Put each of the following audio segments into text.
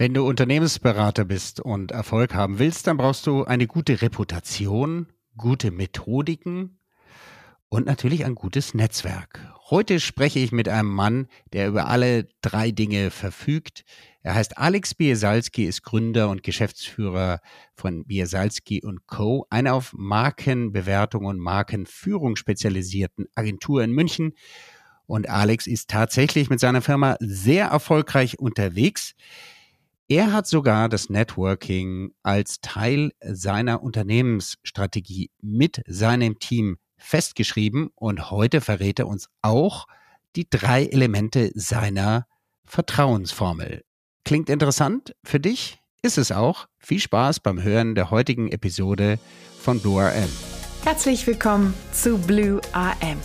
Wenn du Unternehmensberater bist und Erfolg haben willst, dann brauchst du eine gute Reputation, gute Methodiken und natürlich ein gutes Netzwerk. Heute spreche ich mit einem Mann, der über alle drei Dinge verfügt. Er heißt Alex Biesalski, ist Gründer und Geschäftsführer von Biesalski Co., einer auf Markenbewertung und Markenführung spezialisierten Agentur in München. Und Alex ist tatsächlich mit seiner Firma sehr erfolgreich unterwegs. Er hat sogar das Networking als Teil seiner Unternehmensstrategie mit seinem Team festgeschrieben und heute verrät er uns auch die drei Elemente seiner Vertrauensformel. Klingt interessant für dich? Ist es auch. Viel Spaß beim Hören der heutigen Episode von Blue RM. Herzlich willkommen zu Blue RM,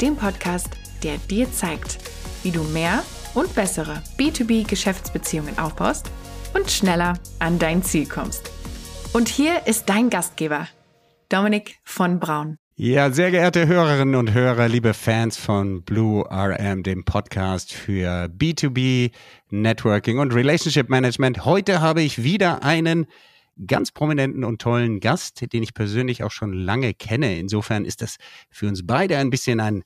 dem Podcast, der dir zeigt, wie du mehr und bessere B2B-Geschäftsbeziehungen aufbaust und schneller an dein Ziel kommst. Und hier ist dein Gastgeber, Dominik von Braun. Ja, sehr geehrte Hörerinnen und Hörer, liebe Fans von Blue RM, dem Podcast für B2B Networking und Relationship Management. Heute habe ich wieder einen ganz prominenten und tollen Gast, den ich persönlich auch schon lange kenne. Insofern ist das für uns beide ein bisschen ein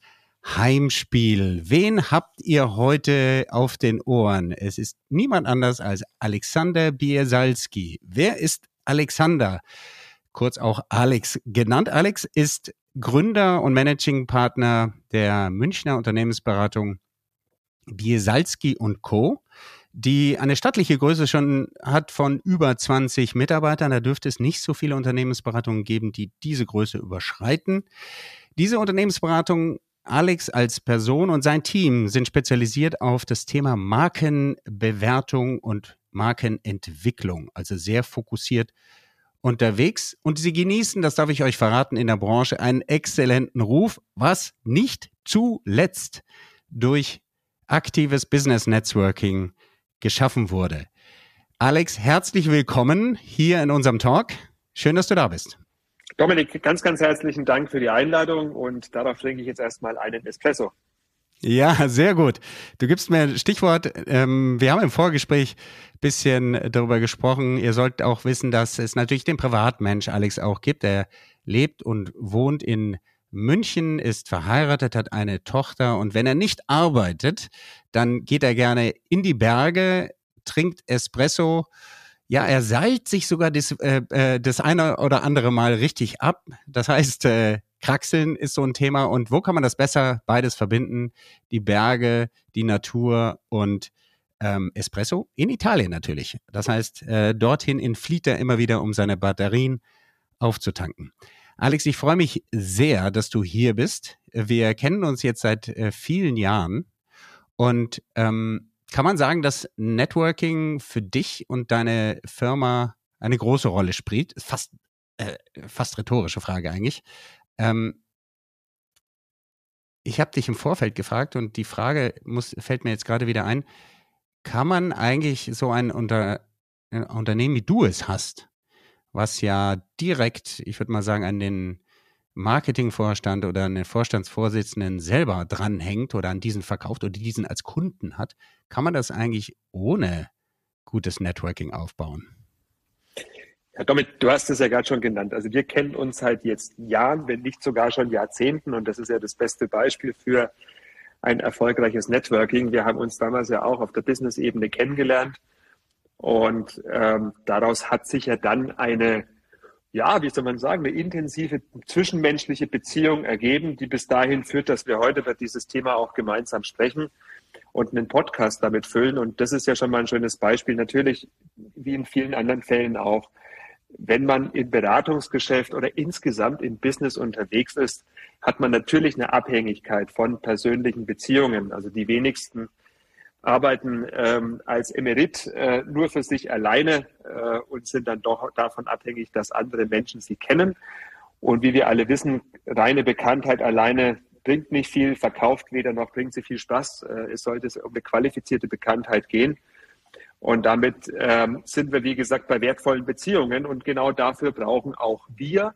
Heimspiel. Wen habt ihr heute auf den Ohren? Es ist niemand anders als Alexander Biesalski. Wer ist Alexander? Kurz auch Alex genannt. Alex ist Gründer und Managing Partner der Münchner Unternehmensberatung Biesalski Co., die eine stattliche Größe schon hat von über 20 Mitarbeitern. Da dürfte es nicht so viele Unternehmensberatungen geben, die diese Größe überschreiten. Diese Unternehmensberatung Alex als Person und sein Team sind spezialisiert auf das Thema Markenbewertung und Markenentwicklung, also sehr fokussiert unterwegs. Und sie genießen, das darf ich euch verraten, in der Branche einen exzellenten Ruf, was nicht zuletzt durch aktives Business Networking geschaffen wurde. Alex, herzlich willkommen hier in unserem Talk. Schön, dass du da bist. Dominik, ganz, ganz herzlichen Dank für die Einladung und darauf trinke ich jetzt erstmal einen Espresso. Ja, sehr gut. Du gibst mir ein Stichwort. Ähm, wir haben im Vorgespräch bisschen darüber gesprochen. Ihr sollt auch wissen, dass es natürlich den Privatmensch Alex auch gibt. Er lebt und wohnt in München, ist verheiratet, hat eine Tochter und wenn er nicht arbeitet, dann geht er gerne in die Berge, trinkt Espresso ja, er seilt sich sogar das, äh, äh, das eine oder andere Mal richtig ab. Das heißt, äh, Kraxeln ist so ein Thema. Und wo kann man das besser beides verbinden? Die Berge, die Natur und ähm, Espresso in Italien natürlich. Das heißt, äh, dorthin entflieht er immer wieder, um seine Batterien aufzutanken. Alex, ich freue mich sehr, dass du hier bist. Wir kennen uns jetzt seit äh, vielen Jahren und ähm, kann man sagen, dass Networking für dich und deine Firma eine große Rolle spielt? Fast, äh, fast rhetorische Frage eigentlich. Ähm, ich habe dich im Vorfeld gefragt und die Frage muss, fällt mir jetzt gerade wieder ein. Kann man eigentlich so ein, Unter, ein Unternehmen, wie du es hast, was ja direkt, ich würde mal sagen, an den Marketingvorstand oder einen Vorstandsvorsitzenden selber dranhängt oder an diesen verkauft oder diesen als Kunden hat, kann man das eigentlich ohne gutes Networking aufbauen? Ja, Dominik, du hast es ja gerade schon genannt. Also wir kennen uns halt jetzt Jahren, wenn nicht sogar schon Jahrzehnten und das ist ja das beste Beispiel für ein erfolgreiches Networking. Wir haben uns damals ja auch auf der Business-Ebene kennengelernt und ähm, daraus hat sich ja dann eine ja, wie soll man sagen, eine intensive zwischenmenschliche Beziehung ergeben, die bis dahin führt, dass wir heute über dieses Thema auch gemeinsam sprechen und einen Podcast damit füllen. Und das ist ja schon mal ein schönes Beispiel. Natürlich, wie in vielen anderen Fällen auch, wenn man im Beratungsgeschäft oder insgesamt im Business unterwegs ist, hat man natürlich eine Abhängigkeit von persönlichen Beziehungen. Also die wenigsten arbeiten ähm, als Emerit äh, nur für sich alleine äh, und sind dann doch davon abhängig, dass andere Menschen sie kennen. Und wie wir alle wissen, reine Bekanntheit alleine bringt nicht viel, verkauft weder noch bringt sie viel Spaß. Äh, es sollte um eine qualifizierte Bekanntheit gehen. Und damit ähm, sind wir, wie gesagt, bei wertvollen Beziehungen. Und genau dafür brauchen auch wir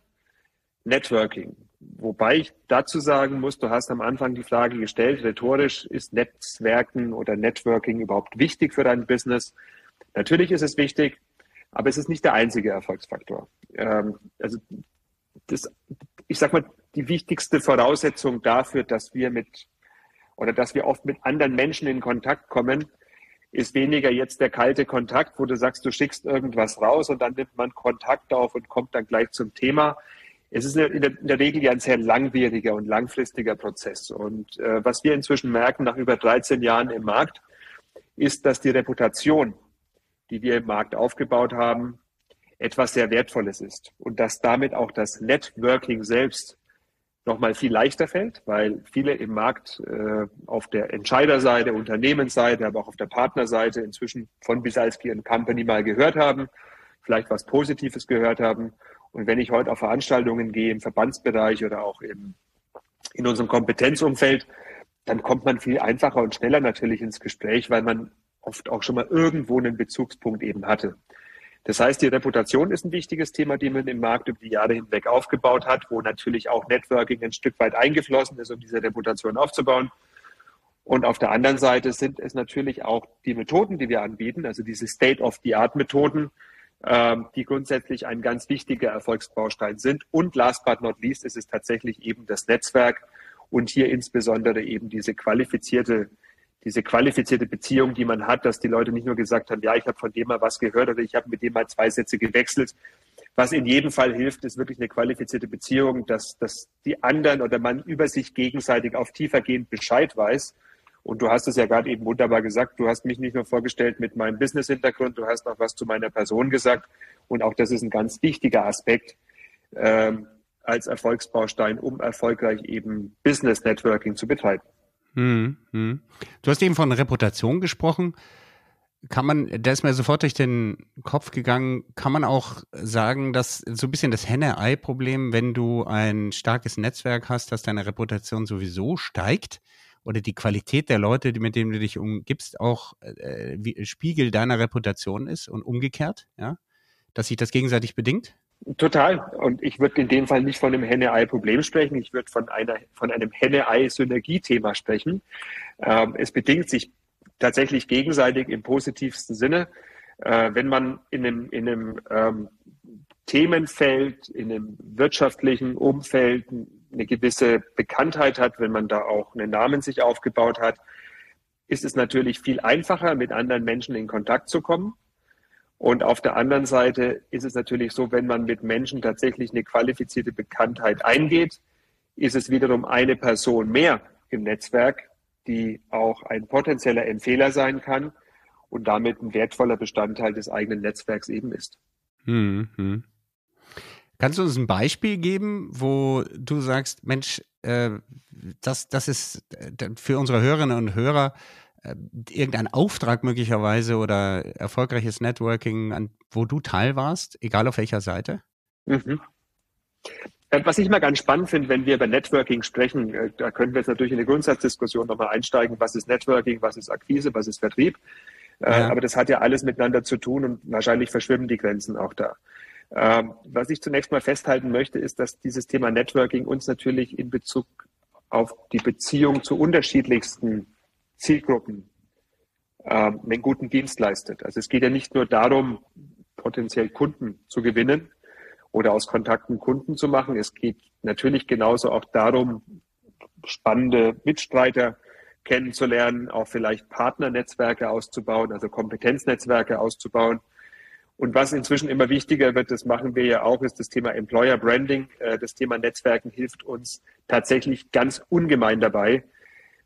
Networking. Wobei ich dazu sagen muss, du hast am Anfang die Frage gestellt, rhetorisch, ist Netzwerken oder Networking überhaupt wichtig für dein Business? Natürlich ist es wichtig, aber es ist nicht der einzige Erfolgsfaktor. Ähm, also das, ich sag mal, die wichtigste Voraussetzung dafür, dass wir mit oder dass wir oft mit anderen Menschen in Kontakt kommen, ist weniger jetzt der kalte Kontakt, wo du sagst, du schickst irgendwas raus und dann nimmt man Kontakt auf und kommt dann gleich zum Thema. Es ist in der, Regel ja ein sehr langwieriger und langfristiger Prozess. Und äh, was wir inzwischen merken nach über 13 Jahren im Markt, ist, dass die Reputation, die wir im Markt aufgebaut haben, etwas sehr Wertvolles ist und dass damit auch das Networking selbst nochmal viel leichter fällt, weil viele im Markt äh, auf der Entscheiderseite, Unternehmensseite, aber auch auf der Partnerseite inzwischen von Bisalski Company mal gehört haben, vielleicht was Positives gehört haben. Und wenn ich heute auf Veranstaltungen gehe im Verbandsbereich oder auch im, in unserem Kompetenzumfeld, dann kommt man viel einfacher und schneller natürlich ins Gespräch, weil man oft auch schon mal irgendwo einen Bezugspunkt eben hatte. Das heißt, die Reputation ist ein wichtiges Thema, die man im Markt über die Jahre hinweg aufgebaut hat, wo natürlich auch Networking ein Stück weit eingeflossen ist, um diese Reputation aufzubauen. Und auf der anderen Seite sind es natürlich auch die Methoden, die wir anbieten, also diese State-of-the-Art-Methoden, die grundsätzlich ein ganz wichtiger Erfolgsbaustein sind. Und last but not least ist es tatsächlich eben das Netzwerk und hier insbesondere eben diese qualifizierte diese qualifizierte Beziehung, die man hat, dass die Leute nicht nur gesagt haben, ja, ich habe von dem mal was gehört oder ich habe mit dem mal zwei Sätze gewechselt. Was in jedem Fall hilft, ist wirklich eine qualifizierte Beziehung, dass, dass die anderen oder man über sich gegenseitig auf tiefergehend Bescheid weiß. Und du hast es ja gerade eben wunderbar gesagt, du hast mich nicht nur vorgestellt mit meinem Business-Hintergrund, du hast auch was zu meiner Person gesagt. Und auch das ist ein ganz wichtiger Aspekt ähm, als Erfolgsbaustein, um erfolgreich eben Business Networking zu betreiben. Hm, hm. Du hast eben von Reputation gesprochen. Kann man, da ist mir sofort durch den Kopf gegangen, kann man auch sagen, dass so ein bisschen das Henne-Ei-Problem, wenn du ein starkes Netzwerk hast, dass deine Reputation sowieso steigt oder die Qualität der Leute, mit denen du dich umgibst, auch äh, wie, Spiegel deiner Reputation ist und umgekehrt, ja? Dass sich das gegenseitig bedingt? Total. Und ich würde in dem Fall nicht von einem Henne-Ei-Problem sprechen. Ich würde von, einer, von einem Henne-Ei-Synergie-Thema sprechen. Ähm, es bedingt sich tatsächlich gegenseitig im positivsten Sinne. Äh, wenn man in einem, in einem ähm, Themenfeld, in einem wirtschaftlichen Umfeld eine gewisse Bekanntheit hat, wenn man da auch einen Namen sich aufgebaut hat, ist es natürlich viel einfacher, mit anderen Menschen in Kontakt zu kommen. Und auf der anderen Seite ist es natürlich so, wenn man mit Menschen tatsächlich eine qualifizierte Bekanntheit eingeht, ist es wiederum eine Person mehr im Netzwerk, die auch ein potenzieller Empfehler sein kann und damit ein wertvoller Bestandteil des eigenen Netzwerks eben ist. Mhm. Kannst du uns ein Beispiel geben, wo du sagst, Mensch, äh, das, das ist äh, für unsere Hörerinnen und Hörer äh, irgendein Auftrag möglicherweise oder erfolgreiches Networking, an, wo du Teil warst, egal auf welcher Seite? Mhm. Äh, was ich mal ganz spannend finde, wenn wir über Networking sprechen, äh, da können wir jetzt natürlich in eine Grundsatzdiskussion nochmal einsteigen, was ist Networking, was ist Akquise, was ist Vertrieb. Ja. Aber das hat ja alles miteinander zu tun und wahrscheinlich verschwimmen die Grenzen auch da. Ähm, was ich zunächst mal festhalten möchte, ist, dass dieses Thema Networking uns natürlich in Bezug auf die Beziehung zu unterschiedlichsten Zielgruppen ähm, einen guten Dienst leistet. Also es geht ja nicht nur darum, potenziell Kunden zu gewinnen oder aus Kontakten Kunden zu machen. Es geht natürlich genauso auch darum, spannende Mitstreiter kennenzulernen, auch vielleicht Partnernetzwerke auszubauen, also Kompetenznetzwerke auszubauen. Und was inzwischen immer wichtiger wird, das machen wir ja auch, ist das Thema Employer Branding. Äh, das Thema Netzwerken hilft uns tatsächlich ganz ungemein dabei,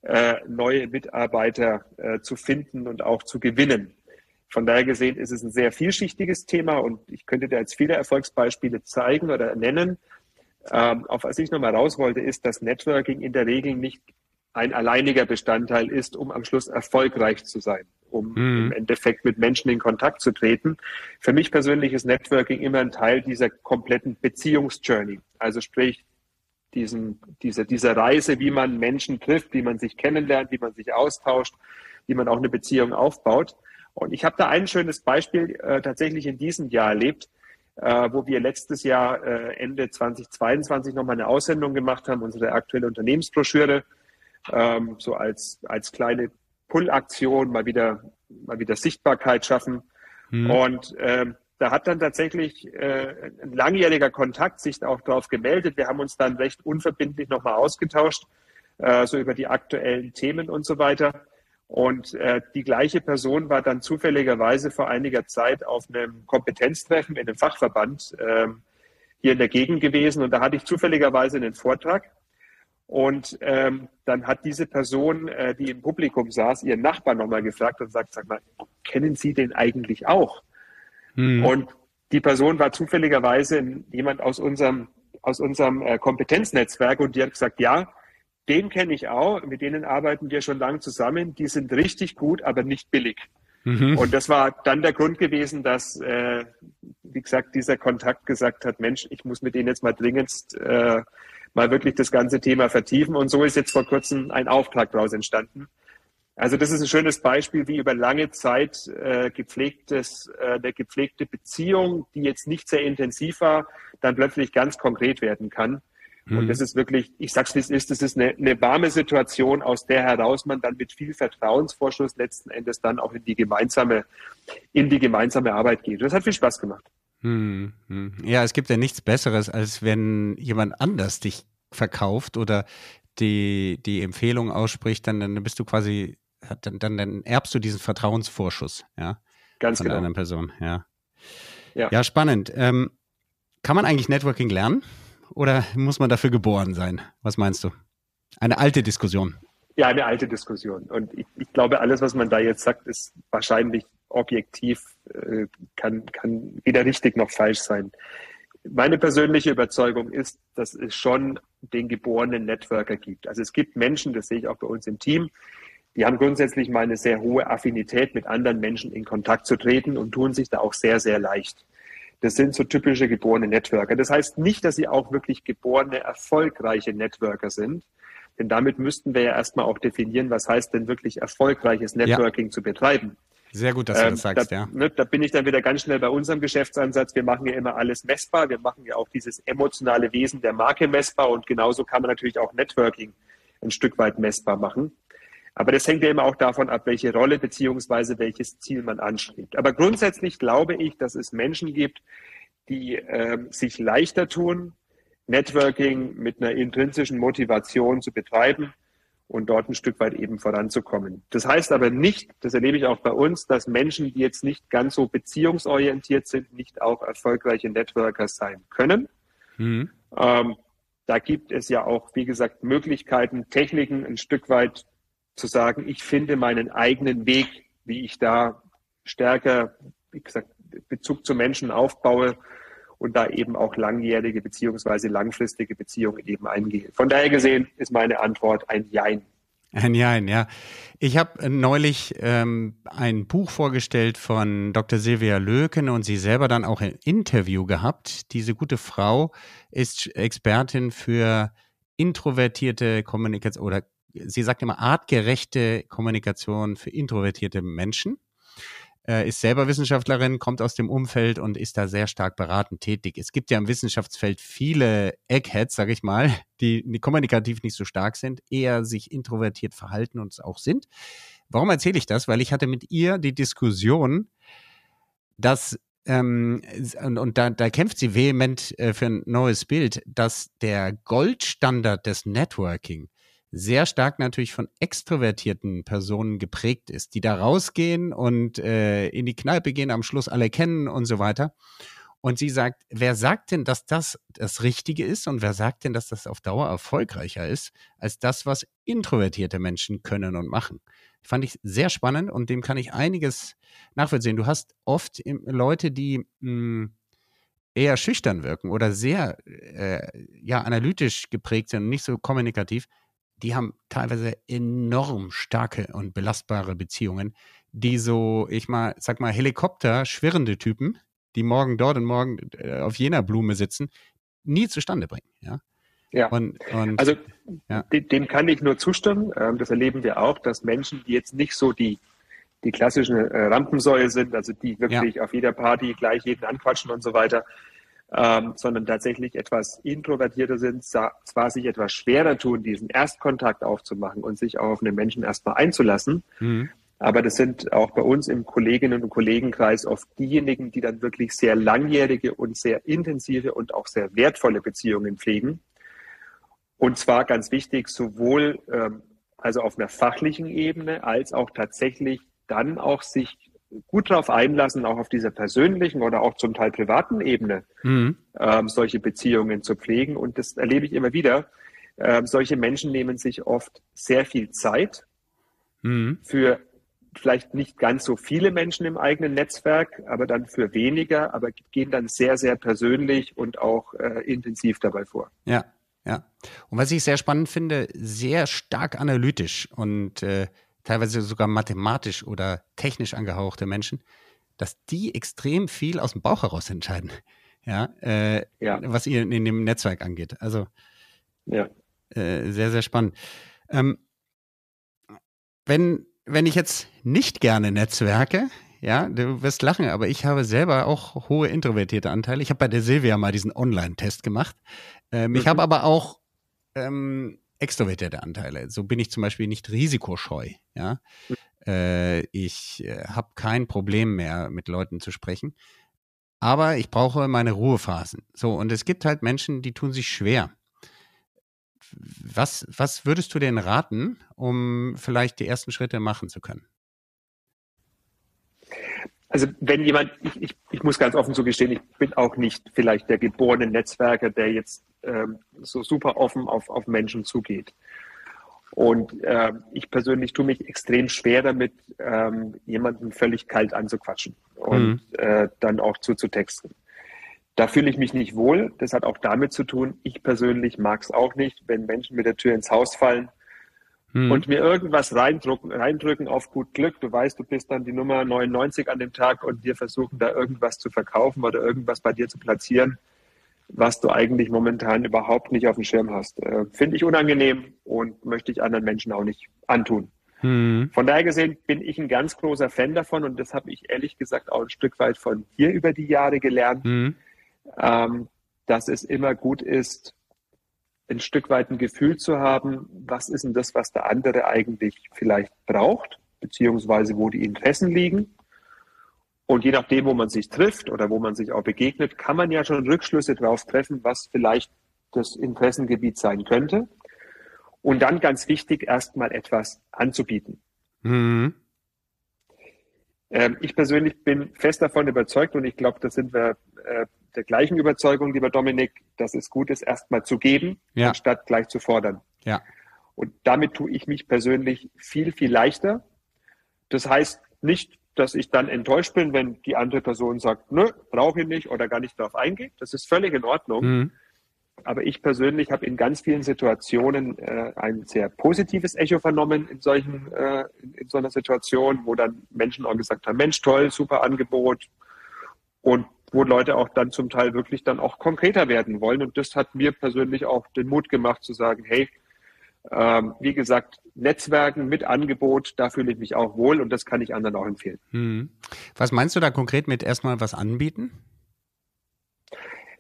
äh, neue Mitarbeiter äh, zu finden und auch zu gewinnen. Von daher gesehen ist es ein sehr vielschichtiges Thema und ich könnte da jetzt viele Erfolgsbeispiele zeigen oder nennen. Ähm, auf was ich nochmal raus wollte, ist, dass Networking in der Regel nicht ein alleiniger Bestandteil ist, um am Schluss erfolgreich zu sein, um mhm. im Endeffekt mit Menschen in Kontakt zu treten. Für mich persönlich ist Networking immer ein Teil dieser kompletten Beziehungsjourney. Also sprich, diesen, diese, diese Reise, wie man Menschen trifft, wie man sich kennenlernt, wie man sich austauscht, wie man auch eine Beziehung aufbaut. Und ich habe da ein schönes Beispiel äh, tatsächlich in diesem Jahr erlebt, äh, wo wir letztes Jahr äh, Ende 2022 nochmal eine Aussendung gemacht haben, unsere aktuelle Unternehmensbroschüre, ähm, so als, als kleine Pull-Aktion mal wieder, mal wieder Sichtbarkeit schaffen. Mhm. Und ähm, da hat dann tatsächlich äh, ein langjähriger Kontakt sich auch darauf gemeldet. Wir haben uns dann recht unverbindlich nochmal ausgetauscht, äh, so über die aktuellen Themen und so weiter. Und äh, die gleiche Person war dann zufälligerweise vor einiger Zeit auf einem Kompetenztreffen in einem Fachverband äh, hier in der Gegend gewesen. Und da hatte ich zufälligerweise einen Vortrag. Und ähm, dann hat diese Person, äh, die im Publikum saß, ihren Nachbarn nochmal gefragt und sagt, sag mal, kennen Sie den eigentlich auch? Mhm. Und die Person war zufälligerweise jemand aus unserem, aus unserem äh, Kompetenznetzwerk und die hat gesagt, ja, den kenne ich auch, mit denen arbeiten wir schon lange zusammen, die sind richtig gut, aber nicht billig. Mhm. Und das war dann der Grund gewesen, dass, äh, wie gesagt, dieser Kontakt gesagt hat, Mensch, ich muss mit denen jetzt mal dringendst äh, mal wirklich das ganze Thema vertiefen. Und so ist jetzt vor kurzem ein Auftrag daraus entstanden. Also das ist ein schönes Beispiel, wie über lange Zeit äh, gepflegtes, äh, eine gepflegte Beziehung, die jetzt nicht sehr intensiv war, dann plötzlich ganz konkret werden kann. Mhm. Und das ist wirklich, ich sag's wie es ist, das ist eine, eine warme Situation, aus der heraus man dann mit viel Vertrauensvorschuss letzten Endes dann auch in die gemeinsame, in die gemeinsame Arbeit geht. Das hat viel Spaß gemacht. Hm, hm. Ja, es gibt ja nichts Besseres, als wenn jemand anders dich verkauft oder die, die Empfehlung ausspricht, dann, dann bist du quasi, dann, dann, dann erbst du diesen Vertrauensvorschuss, ja. Ganz von genau. einer Person, ja. Ja, ja spannend. Ähm, kann man eigentlich Networking lernen oder muss man dafür geboren sein? Was meinst du? Eine alte Diskussion. Ja, eine alte Diskussion. Und ich, ich glaube, alles, was man da jetzt sagt, ist wahrscheinlich objektiv äh, kann, kann weder richtig noch falsch sein. Meine persönliche Überzeugung ist, dass es schon den geborenen Networker gibt. Also es gibt Menschen, das sehe ich auch bei uns im Team, die haben grundsätzlich mal eine sehr hohe Affinität, mit anderen Menschen in Kontakt zu treten und tun sich da auch sehr, sehr leicht. Das sind so typische geborene Networker. Das heißt nicht, dass sie auch wirklich geborene, erfolgreiche Networker sind. Denn damit müssten wir ja erstmal auch definieren, was heißt denn wirklich erfolgreiches Networking ja. zu betreiben. Sehr gut, dass du das ähm, sagst, da, ja. Ne, da bin ich dann wieder ganz schnell bei unserem Geschäftsansatz. Wir machen ja immer alles messbar. Wir machen ja auch dieses emotionale Wesen der Marke messbar und genauso kann man natürlich auch Networking ein Stück weit messbar machen. Aber das hängt ja immer auch davon ab, welche Rolle beziehungsweise welches Ziel man anstrebt. Aber grundsätzlich glaube ich, dass es Menschen gibt, die äh, sich leichter tun, Networking mit einer intrinsischen Motivation zu betreiben und dort ein Stück weit eben voranzukommen. Das heißt aber nicht, das erlebe ich auch bei uns, dass Menschen, die jetzt nicht ganz so beziehungsorientiert sind, nicht auch erfolgreiche Networker sein können. Mhm. Ähm, da gibt es ja auch, wie gesagt, Möglichkeiten, Techniken ein Stück weit zu sagen, ich finde meinen eigenen Weg, wie ich da stärker, wie gesagt, Bezug zu Menschen aufbaue und da eben auch langjährige beziehungsweise langfristige Beziehungen eben eingehen. Von daher gesehen ist meine Antwort ein Jein. Ein Jein, ja. Ich habe neulich ähm, ein Buch vorgestellt von Dr. Silvia Löken und sie selber dann auch ein Interview gehabt. Diese gute Frau ist Expertin für introvertierte Kommunikation oder sie sagt immer artgerechte Kommunikation für introvertierte Menschen äh, ist selber Wissenschaftlerin, kommt aus dem Umfeld und ist da sehr stark beratend tätig. Es gibt ja im Wissenschaftsfeld viele Eggheads, sag ich mal, die, die kommunikativ nicht so stark sind, eher sich introvertiert verhalten und es auch sind. Warum erzähle ich das? Weil ich hatte mit ihr die Diskussion, dass ähm, und, und da, da kämpft sie vehement äh, für ein neues Bild, dass der Goldstandard des Networking sehr stark natürlich von extrovertierten Personen geprägt ist, die da rausgehen und äh, in die Kneipe gehen, am Schluss alle kennen und so weiter. Und sie sagt, wer sagt denn, dass das das Richtige ist und wer sagt denn, dass das auf Dauer erfolgreicher ist als das, was introvertierte Menschen können und machen? Fand ich sehr spannend und dem kann ich einiges nachvollziehen. Du hast oft Leute, die mh, hm, eher schüchtern wirken oder sehr äh, ja, analytisch geprägt sind und nicht so kommunikativ die haben teilweise enorm starke und belastbare Beziehungen, die so, ich mal, sag mal, Helikopter schwirrende Typen, die morgen dort und morgen äh, auf jener Blume sitzen, nie zustande bringen. Ja. Ja, und, und, also ja. Dem, kann ich nur zustimmen. Ähm, das erleben wir auch, dass Menschen, die jetzt nicht so die, die klassischen äh, Rampensäue sind, also die wirklich ja. auf jeder Party gleich jeden anquatschen und so weiter, ähm, sondern tatsächlich etwas introvertierter sind, zwar sich etwas schwerer tun, diesen Erstkontakt aufzumachen und sich auch auf einen Menschen erstmal einzulassen, mhm. Aber das sind auch bei uns im Kolleginnen und Kollegenkreis oft diejenigen, die dann wirklich sehr langjährige und sehr intensive und auch sehr wertvolle Beziehungen pflegen. Und zwar ganz wichtig, sowohl ähm, also auf einer fachlichen Ebene als auch tatsächlich dann auch sich gut darauf einlassen, auch auf dieser persönlichen oder auch zum Teil privaten Ebene mhm. ähm, solche Beziehungen zu pflegen. Und das erlebe ich immer wieder. Ähm, solche Menschen nehmen sich oft sehr viel Zeit mhm. für vielleicht nicht ganz so viele Menschen im eigenen Netzwerk, aber dann für weniger, aber gehen dann sehr, sehr persönlich und auch äh, intensiv dabei vor. Ja, ja. Und was ich sehr spannend finde, sehr stark analytisch und äh, teilweise sogar mathematisch oder technisch angehauchte Menschen, dass die extrem viel aus dem Bauch heraus entscheiden. Ja, äh, ja. was ihr in dem Netzwerk angeht. Also ja. Äh, sehr, sehr spannend. Ähm, wenn, wenn ich jetzt nicht gerne netzwerke, ja, du wirst lachen, aber ich habe selber auch hohe introvertierte Anteile. Ich habe bei der Silvia mal diesen Online-Test gemacht. Ähm, mhm. Ich habe aber auch ähm, extrovertierte Anteile. So bin ich zum Beispiel nicht risikoscheu. Ja, mhm. äh, ich äh, habe kein Problem mehr, mit Leuten zu sprechen. Aber ich brauche meine Ruhephasen. So, und es gibt halt Menschen, die tun sich schwer. Was, was würdest du denn raten, um vielleicht die ersten Schritte machen zu können? Also wenn jemand, ich, ich, ich muss ganz offen zugestehen, ich bin auch nicht vielleicht der geborene Netzwerker, der jetzt ähm, so super offen auf, auf Menschen zugeht. Und äh, ich persönlich tue mich extrem schwer damit, ähm, jemanden völlig kalt anzuquatschen und mhm. äh, dann auch zuzutexten. Da fühle ich mich nicht wohl. Das hat auch damit zu tun, ich persönlich mag es auch nicht, wenn Menschen mit der Tür ins Haus fallen hm. und mir irgendwas reindrücken, reindrücken auf gut Glück. Du weißt, du bist dann die Nummer 99 an dem Tag und wir versuchen da irgendwas zu verkaufen oder irgendwas bei dir zu platzieren, was du eigentlich momentan überhaupt nicht auf dem Schirm hast. Äh, Finde ich unangenehm und möchte ich anderen Menschen auch nicht antun. Hm. Von daher gesehen bin ich ein ganz großer Fan davon und das habe ich ehrlich gesagt auch ein Stück weit von dir über die Jahre gelernt, hm. ähm, dass es immer gut ist, ein Stück weit ein Gefühl zu haben, was ist denn das, was der andere eigentlich vielleicht braucht, beziehungsweise wo die Interessen liegen. Und je nachdem, wo man sich trifft oder wo man sich auch begegnet, kann man ja schon Rückschlüsse darauf treffen, was vielleicht das Interessengebiet sein könnte. Und dann ganz wichtig, erstmal etwas anzubieten. Mhm. Ähm, ich persönlich bin fest davon überzeugt und ich glaube, da sind wir äh, der gleichen Überzeugung, lieber Dominik, dass es gut ist, erstmal zu geben, ja. anstatt gleich zu fordern. Ja. Und damit tue ich mich persönlich viel, viel leichter. Das heißt nicht, dass ich dann enttäuscht bin, wenn die andere Person sagt, nö, brauche ich nicht oder gar nicht darauf eingeht. Das ist völlig in Ordnung. Mhm. Aber ich persönlich habe in ganz vielen Situationen äh, ein sehr positives Echo vernommen in solchen, äh, in, so einer Situation, wo dann Menschen auch gesagt haben, Mensch, toll, super Angebot. Und wo Leute auch dann zum Teil wirklich dann auch konkreter werden wollen. Und das hat mir persönlich auch den Mut gemacht zu sagen, hey, ähm, wie gesagt, Netzwerken mit Angebot, da fühle ich mich auch wohl und das kann ich anderen auch empfehlen. Hm. Was meinst du da konkret mit erstmal was anbieten?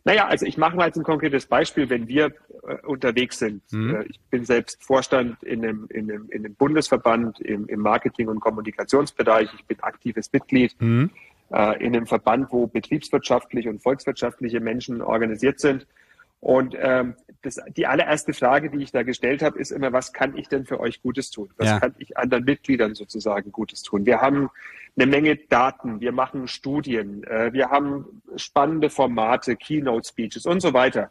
Naja, also ich mache mal jetzt ein konkretes Beispiel, wenn wir äh, unterwegs sind. Mhm. Ich bin selbst Vorstand in einem, in einem, in einem Bundesverband im, im Marketing- und Kommunikationsbereich. Ich bin aktives Mitglied. Mhm äh, in einem Verband, wo betriebswirtschaftliche und volkswirtschaftliche Menschen organisiert sind. Und ähm, das, die allererste Frage, die ich da gestellt habe, ist immer, was kann ich denn für euch Gutes tun? Was ja. kann ich anderen Mitgliedern sozusagen Gutes tun? Wir haben eine Menge Daten, wir machen Studien, äh, wir haben spannende Formate, Keynote-Speeches und so weiter.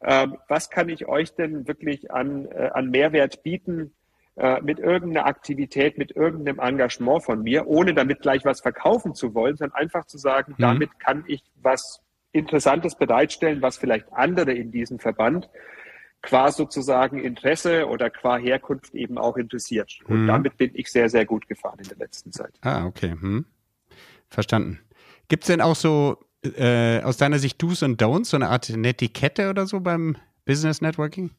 Ähm, was kann ich euch denn wirklich an, äh, an Mehrwert bieten, äh, mit irgendeiner Aktivität, mit irgendeinem Engagement von mir, ohne damit gleich was verkaufen zu wollen, sondern einfach zu sagen, mhm. damit kann ich was Interessantes bereitstellen, was vielleicht andere in diesem Verband qua sozusagen Interesse oder qua Herkunft eben auch interessiert. Und mhm. damit bin ich sehr, sehr gut gefahren in der letzten Zeit. Ah, okay. Hm. Verstanden. Gibt es denn auch so äh, aus deiner Sicht Do's und Don'ts, so eine Art Netiquette oder so beim Business Networking?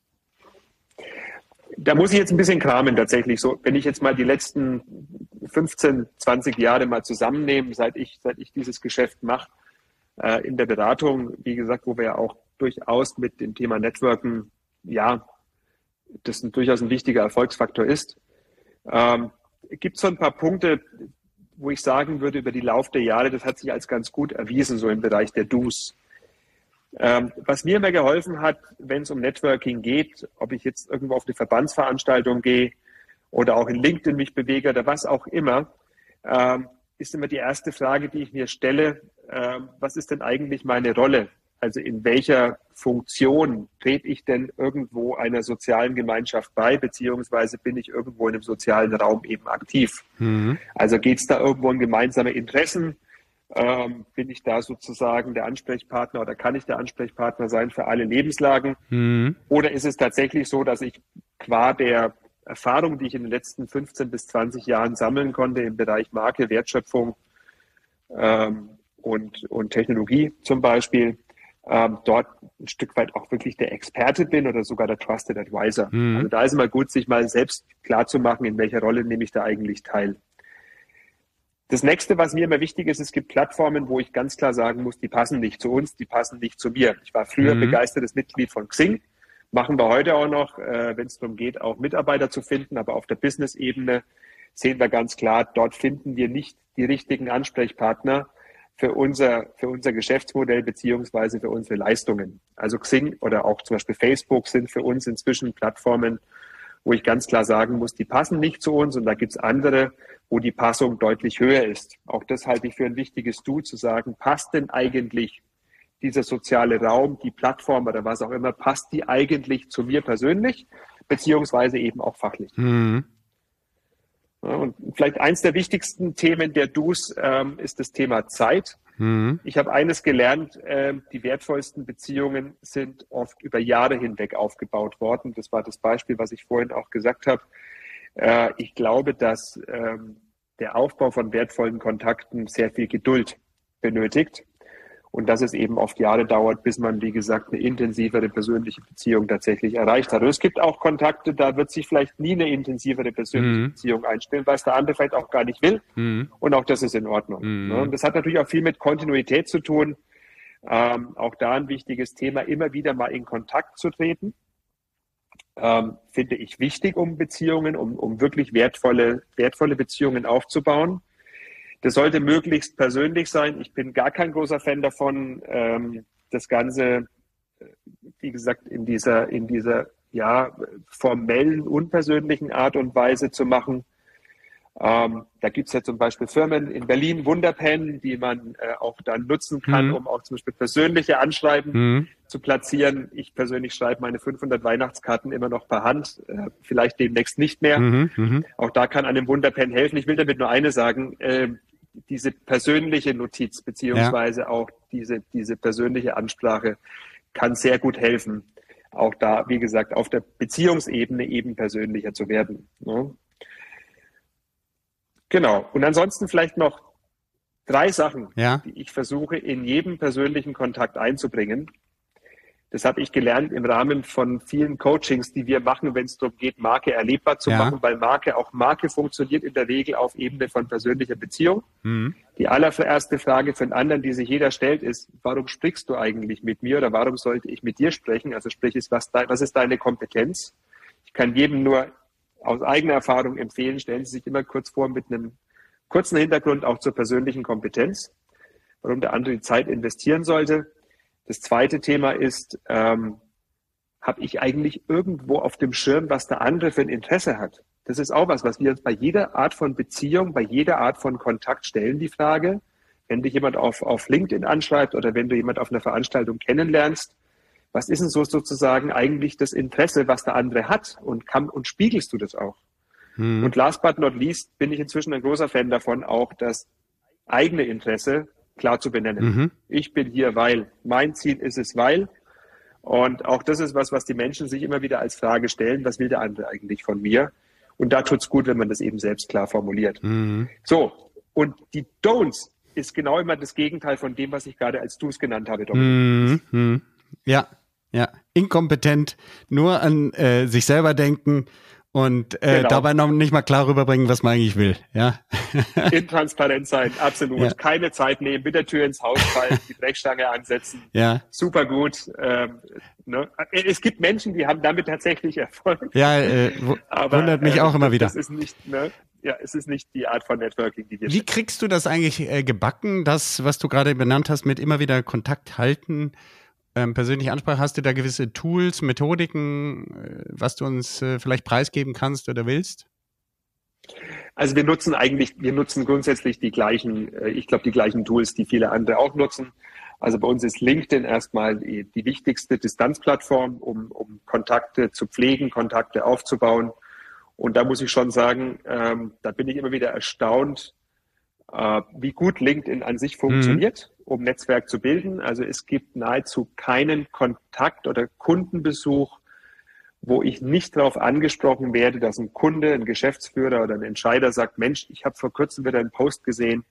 Da muss ich jetzt ein bisschen kramen tatsächlich. So, wenn ich jetzt mal die letzten 15, 20 Jahre mal zusammennehme, seit ich, seit ich dieses Geschäft mache, äh, in der Beratung, wie gesagt, wo wir ja auch durchaus mit dem Thema Networken, ja, das ein, durchaus ein wichtiger Erfolgsfaktor ist. Ähm, gibt so ein paar Punkte, wo ich sagen würde, über die Lauf der Jahre, das hat sich als ganz gut erwiesen, so im Bereich der Do's. Ähm, was mir immer geholfen hat, wenn es um Networking geht, ob ich jetzt irgendwo auf eine Verbandsveranstaltung gehe oder auch in LinkedIn mich bewege oder was auch immer, ähm, ist immer die erste Frage, die ich mir stelle, äh, was ist denn eigentlich meine Rolle? Also in welcher Funktion trete ich denn irgendwo einer sozialen Gemeinschaft bei, beziehungsweise bin ich irgendwo in einem sozialen Raum eben aktiv? Mhm. Also geht es da irgendwo um gemeinsame Interessen? Ähm, bin ich da sozusagen der Ansprechpartner oder kann ich der Ansprechpartner sein für alle Lebenslagen? Mhm. Oder ist es tatsächlich so, dass ich qua der Erfahrung, die ich in den letzten 15 bis 20 Jahren sammeln konnte im Bereich Marke, Wertschöpfung ähm, und, und Technologie zum Beispiel, ähm, dort ein Stück weit auch wirklich der Experte bin oder sogar der Trusted Advisor. Mhm. Also da ist immer gut, sich mal selbst klar zu machen, in welcher Rolle nehme ich da eigentlich teil. Das nächste, was mir immer wichtig ist, es gibt Plattformen, wo ich ganz klar sagen muss, die passen nicht zu uns, die passen nicht zu mir. Ich war früher mhm. begeistertes Mitglied von Xing, machen wir heute auch noch, äh, wenn es darum geht, auch Mitarbeiter zu finden, aber auf der Business-Ebene sehen wir ganz klar, dort finden wir nicht die richtigen Ansprechpartner, für unser, für unser Geschäftsmodell beziehungsweise für unsere Leistungen. Also Xing oder auch zum Beispiel Facebook sind für uns inzwischen Plattformen, wo ich ganz klar sagen muss, die passen nicht zu uns und da gibt's andere, wo die Passung deutlich höher ist. Auch das halte ich für ein wichtiges Du zu sagen, passt denn eigentlich dieser soziale Raum, die Plattform oder was auch immer, passt die eigentlich zu mir persönlich, beziehungsweise eben auch fachlich. Mhm. Und vielleicht eins der wichtigsten Themen der Dus ähm, ist das Thema Zeit. Mhm. Ich habe eines gelernt, äh, die wertvollsten Beziehungen sind oft über Jahre hinweg aufgebaut worden. Das war das Beispiel, was ich vorhin auch gesagt habe. Äh, ich glaube, dass ähm, der Aufbau von wertvollen Kontakten sehr viel Geduld benötigt und dass es eben oft Jahre dauert, bis man, wie gesagt, eine intensivere persönliche Beziehung tatsächlich erreicht hat. Und es gibt auch Kontakte, da wird sich vielleicht nie eine intensivere persönliche mhm. Beziehung einstellen, weil es der andere vielleicht auch gar nicht will. Mhm. Und auch das ist in Ordnung. Mhm. Und das hat natürlich auch viel mit Kontinuität zu tun. Ähm, auch da ein wichtiges Thema, immer wieder mal in Kontakt zu treten. Ähm, finde ich wichtig, um Beziehungen, um, um wirklich wertvolle, wertvolle Beziehungen aufzubauen. Das sollte möglichst persönlich sein. Ich bin gar kein großer Fan davon, ähm, das Ganze, äh, wie gesagt, in dieser, in dieser ja, formellen, unpersönlichen Art und Weise zu machen. Ähm, da gibt es ja zum Beispiel Firmen in Berlin, Wunderpen, die man äh, auch dann nutzen kann, mhm. um auch zum Beispiel persönliche Anschreiben mhm. zu platzieren. Ich persönlich schreibe meine 500 Weihnachtskarten immer noch per Hand, äh, vielleicht demnächst nicht mehr. Mhm. mhm. Auch da kann einem Wunderpen helfen. Ich will damit nur eine sagen, äh, diese persönliche Notiz beziehungsweise ja. auch diese, diese persönliche Ansprache kann sehr gut helfen, auch da, wie gesagt, auf der Beziehungsebene eben persönlicher zu werden. Ne? Genau. Und ansonsten vielleicht noch drei Sachen, ja. die ich versuche, in jedem persönlichen Kontakt einzubringen, das habe ich gelernt im Rahmen von vielen Coachings, die wir machen, wenn es darum geht, Marke erlebbar zu ja. machen, weil Marke auch Marke funktioniert in der Regel auf Ebene von persönlicher Beziehung. Mhm. Die allererste Frage für einen anderen, die sich jeder stellt, ist, warum sprichst du eigentlich mit mir oder warum sollte ich mit dir sprechen? Also sprich, ist, was, was ist deine Kompetenz? Ich kann jedem nur aus eigener Erfahrung empfehlen, stellen Sie sich immer kurz vor mit einem kurzen Hintergrund auch zur persönlichen Kompetenz, warum der andere die Zeit investieren sollte. Das zweite Thema ist, ähm, habe ich eigentlich irgendwo auf dem Schirm, was der andere für ein Interesse hat? Das ist auch was, was wir uns bei jeder Art von Beziehung, bei jeder Art von Kontakt stellen, die Frage. Wenn dich jemand auf, auf LinkedIn anschreibt oder wenn du jemand auf einer Veranstaltung kennenlernst, was ist denn so sozusagen eigentlich das Interesse, was der andere hat und kann, und spiegelst du das auch? Hm. Und last but not least bin ich inzwischen ein großer Fan davon, auch das eigene Interesse klar zu benennen. Mhm. Ich bin hier, weil mein Ziel ist es, weil. Und auch das ist was, was die Menschen sich immer wieder als Frage stellen. Was will der andere eigentlich von mir? Und da tut's gut, wenn man das eben selbst klar formuliert. Mhm. So. Und die Don'ts ist genau immer das Gegenteil von dem, was ich gerade als Do's genannt habe, Dominik. Mhm. Ja, ja. Inkompetent, nur an äh, sich selber denken und äh, genau. dabei noch nicht mal klar rüberbringen, was man eigentlich will. Ja. Intransparent sein, absolut. Ja. Keine Zeit nehmen, mit der Tür ins Haus fallen, die Brechstange ansetzen. Ja. Super gut. Ähm, ne? Es gibt Menschen, die haben damit tatsächlich Erfolg. Ja, äh, Aber, wundert mich äh, auch immer wieder. Das ist nicht, ne? ja, es ist nicht die Art von Networking, die wir. Wie kriegst du das eigentlich äh, gebacken, das, was du gerade benannt hast, mit immer wieder Kontakt halten? Ähm, persönliche Ansprache, hast du da gewisse Tools, Methodiken, äh, was du uns äh, vielleicht preisgeben kannst oder willst? Also wir nutzen eigentlich, wir nutzen grundsätzlich die gleichen, äh, ich glaube, die gleichen Tools, die viele andere auch nutzen. Also bei uns ist LinkedIn erstmal die, die wichtigste Distanzplattform, um, um Kontakte zu pflegen, Kontakte aufzubauen. Und da muss ich schon sagen, ähm, da bin ich immer wieder erstaunt, äh, wie gut LinkedIn an sich funktioniert, mhm. Um Netzwerk zu bilden. Also es gibt nahezu keinen Kontakt oder Kundenbesuch, wo ich nicht darauf angesprochen werde, dass ein Kunde, ein Geschäftsführer oder ein Entscheider sagt, Mensch, ich habe vor kurzem wieder einen Post gesehen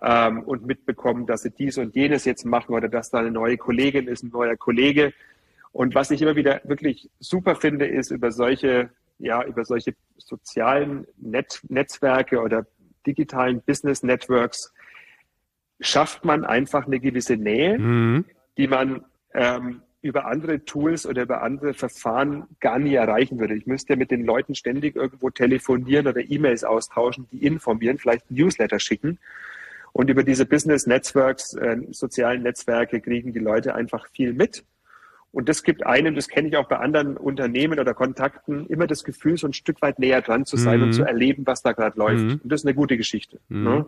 ähm, und mitbekommen, dass sie dies und jenes jetzt machen oder dass da eine neue Kollegin ist, ein neuer Kollege. Und was ich immer wieder wirklich super finde, ist über solche, ja, über solche sozialen Net Netzwerke oder digitalen Business Networks schafft man einfach eine gewisse Nähe, mhm. die man ähm, über andere Tools oder über andere Verfahren gar nie erreichen würde. Ich müsste mit den Leuten ständig irgendwo telefonieren oder E-Mails austauschen, die informieren, vielleicht Newsletter schicken. Und über diese Business Networks, äh, sozialen Netzwerke kriegen die Leute einfach viel mit. Und das gibt einem, das kenne ich auch bei anderen Unternehmen oder Kontakten, immer das Gefühl, so ein Stück weit näher dran zu sein mhm. und zu erleben, was da gerade läuft. Mhm. Und das ist eine gute Geschichte. Mhm. Ne?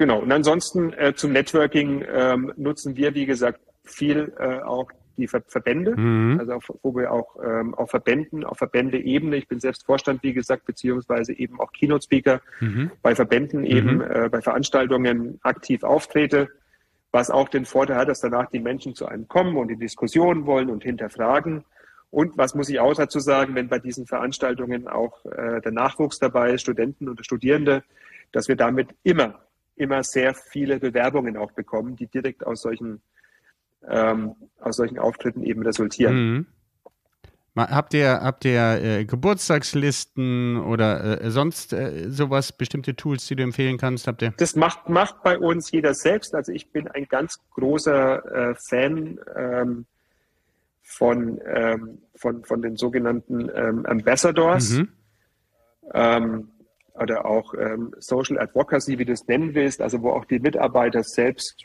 Genau. Und ansonsten äh, zum Networking ähm, nutzen wir, wie gesagt, viel äh, auch die Ver Verbände, mhm. also auf, wo wir auch ähm, auf Verbänden, auf Verbände-Ebene, ich bin selbst Vorstand, wie gesagt, beziehungsweise eben auch Keynote-Speaker mhm. bei Verbänden eben, mhm. äh, bei Veranstaltungen aktiv auftrete, was auch den Vorteil hat, dass danach die Menschen zu einem kommen und die Diskussionen wollen und hinterfragen. Und was muss ich auch dazu sagen, wenn bei diesen Veranstaltungen auch äh, der Nachwuchs dabei ist, Studenten oder Studierende, dass wir damit immer, immer sehr viele Bewerbungen auch bekommen, die direkt aus solchen ähm, aus solchen Auftritten eben resultieren. Mhm. Habt ihr, habt ihr äh, Geburtstagslisten oder äh, sonst äh, sowas, bestimmte Tools, die du empfehlen kannst? Habt ihr? Das macht, macht bei uns jeder selbst. Also ich bin ein ganz großer äh, Fan ähm, von, ähm, von, von den sogenannten ähm, Ambassadors mhm. Oder auch ähm, Social Advocacy, wie du es nennen willst, also wo auch die Mitarbeiter selbst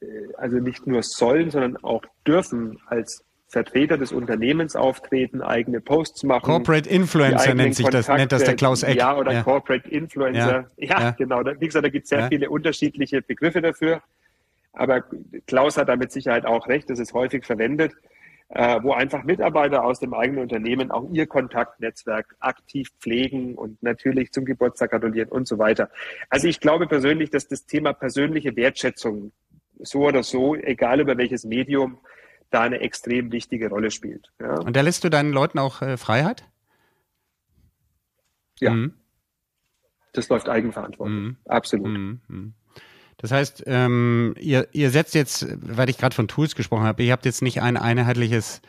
äh, also nicht nur sollen, sondern auch dürfen als Vertreter des Unternehmens auftreten, eigene Posts machen. Corporate Influencer nennt sich das, nennt das der Klaus Eck. Ja, oder ja. Corporate Influencer. Ja, ja, ja. genau. Wie gesagt, da gibt es sehr viele unterschiedliche Begriffe dafür. Aber Klaus hat da mit Sicherheit auch recht, das ist häufig verwendet, äh, wo einfach Mitarbeiter aus dem eigenen Unternehmen auch ihr Kontaktnetzwerk aktiv pflegen und natürlich zum Geburtstag gratulieren und so weiter. Also ich glaube persönlich, dass das Thema persönliche Wertschätzung so oder so, egal über welches Medium, da eine extrem wichtige Rolle spielt. Ja. Und da lässt du deinen Leuten auch äh, Freiheit? Ja. Mhm. Das läuft Eigenverantwortung. Mhm. Absolut. Mhm. Das heißt, ähm, ihr, ihr setzt jetzt, weil ich gerade von Tools gesprochen habe, ihr habt jetzt nicht ein einheitliches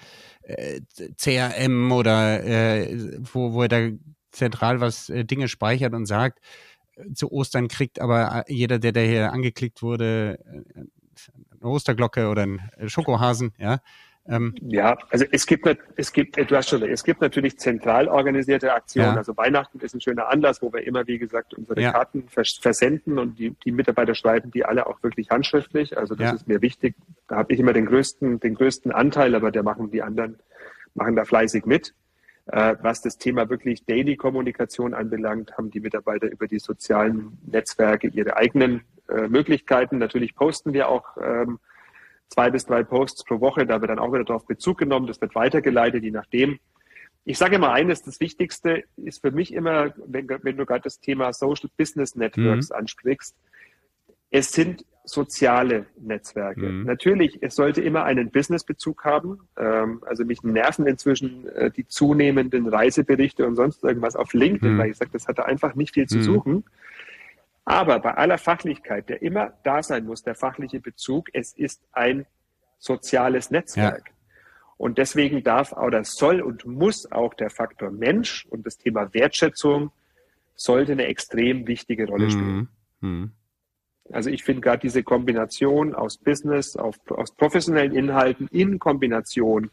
äh, CRM oder äh, wo, wo ihr da zentral was äh, Dinge speichert und sagt, zu Ostern kriegt aber jeder, der, der hier angeklickt wurde, eine Osterglocke oder einen Schokohasen, ja. Ähm, ja, also es gibt, es gibt, du hast schon, es gibt natürlich zentral organisierte Aktionen. Ja. Also Weihnachten ist ein schöner Anlass, wo wir immer, wie gesagt, unsere ja. Karten vers versenden und die, die Mitarbeiter schreiben die alle auch wirklich handschriftlich. Also das ja. ist mir wichtig. Da habe ich immer den größten, den größten Anteil, aber der machen die anderen, machen da fleißig mit. Äh, was das Thema wirklich Daily-Kommunikation anbelangt, haben die Mitarbeiter über die sozialen Netzwerke ihre eigenen äh, Möglichkeiten. Natürlich posten wir auch ähm, zwei bis drei Posts pro Woche, da wird dann auch wieder darauf Bezug genommen, das wird weitergeleitet, je nachdem. Ich sage immer eines, das Wichtigste ist für mich immer, wenn, wenn du gerade das Thema Social Business Networks mhm. ansprichst, es sind soziale Netzwerke. Mhm. Natürlich, es sollte immer einen Businessbezug haben. Ähm, also mich nerven inzwischen äh, die zunehmenden Reiseberichte und sonst irgendwas auf LinkedIn, mhm. weil ich sage, das hat da einfach nicht viel zu mhm. suchen. Aber bei aller Fachlichkeit, der immer da sein muss, der fachliche Bezug, es ist ein soziales Netzwerk. Ja. Und deswegen darf oder soll und muss auch der Faktor Mensch und das Thema Wertschätzung sollte eine extrem wichtige Rolle spielen. Mhm. mhm. Also ich finde gerade diese Kombination aus Business, auf, aus professionellen Inhalten in Kombination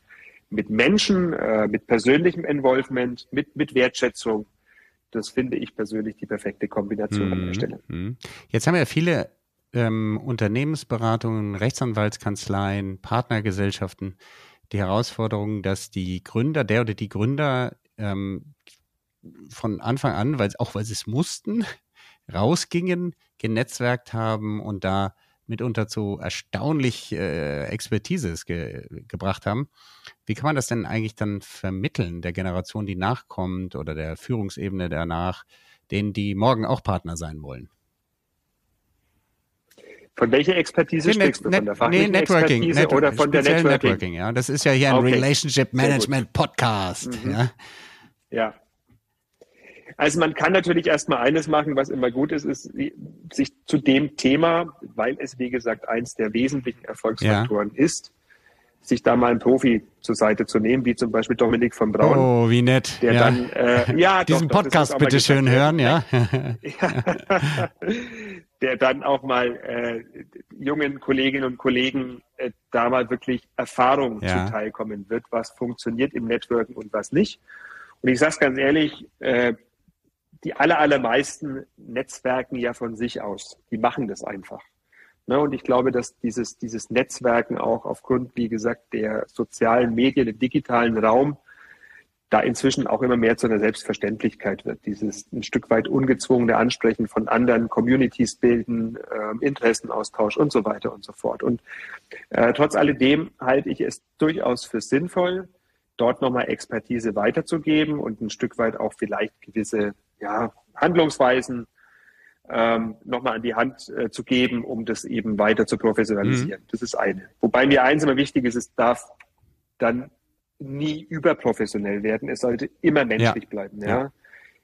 mit Menschen, äh, mit persönlichem Involvement, mit, mit Wertschätzung, das finde ich persönlich die perfekte Kombination mhm. an der mhm. Stelle. Mhm. Jetzt haben ja viele ähm, Unternehmensberatungen, Rechtsanwaltskanzleien, Partnergesellschaften die Herausforderung, dass die Gründer, der oder die Gründer ähm, von Anfang an, weil auch weil sie es mussten, rausgingen, genetzwerkt haben und da mitunter zu erstaunlich äh, Expertise ge gebracht haben. Wie kann man das denn eigentlich dann vermitteln der Generation, die nachkommt oder der Führungsebene danach, denen die morgen auch Partner sein wollen? Von welcher Expertise nee, sprichst du? Von der fachlichen nee, Networking, Expertise Net oder von der Networking? Networking? Ja, das ist ja hier ein okay. Relationship Management Podcast. Mhm. Ja. ja. Also man kann natürlich erstmal eines machen, was immer gut ist, ist sich zu dem Thema, weil es wie gesagt eins der wesentlichen Erfolgsfaktoren ja. ist, sich da mal einen Profi zur Seite zu nehmen, wie zum Beispiel Dominik von Braun. Oh, wie nett. Der ja. dann, äh, ja, Diesen doch, Podcast bitte schön hören, ja. ja. der dann auch mal äh, jungen Kolleginnen und Kollegen äh, da mal wirklich Erfahrung ja. zuteilkommen wird, was funktioniert im Networken und was nicht. Und ich sage es ganz ehrlich, äh, die aller, allermeisten Netzwerken ja von sich aus. Die machen das einfach. Ne? Und ich glaube, dass dieses, dieses Netzwerken auch aufgrund, wie gesagt, der sozialen Medien, dem digitalen Raum, da inzwischen auch immer mehr zu einer Selbstverständlichkeit wird. Dieses ein Stück weit ungezwungene Ansprechen von anderen Communities bilden, äh, Interessenaustausch und so weiter und so fort. Und äh, trotz alledem halte ich es durchaus für sinnvoll, dort nochmal Expertise weiterzugeben und ein Stück weit auch vielleicht gewisse ja, Handlungsweisen ähm, nochmal an die Hand äh, zu geben, um das eben weiter zu professionalisieren. Mhm. Das ist eine. Wobei mir eins immer wichtig ist, es darf dann nie überprofessionell werden. Es sollte immer menschlich ja. bleiben, ja? ja.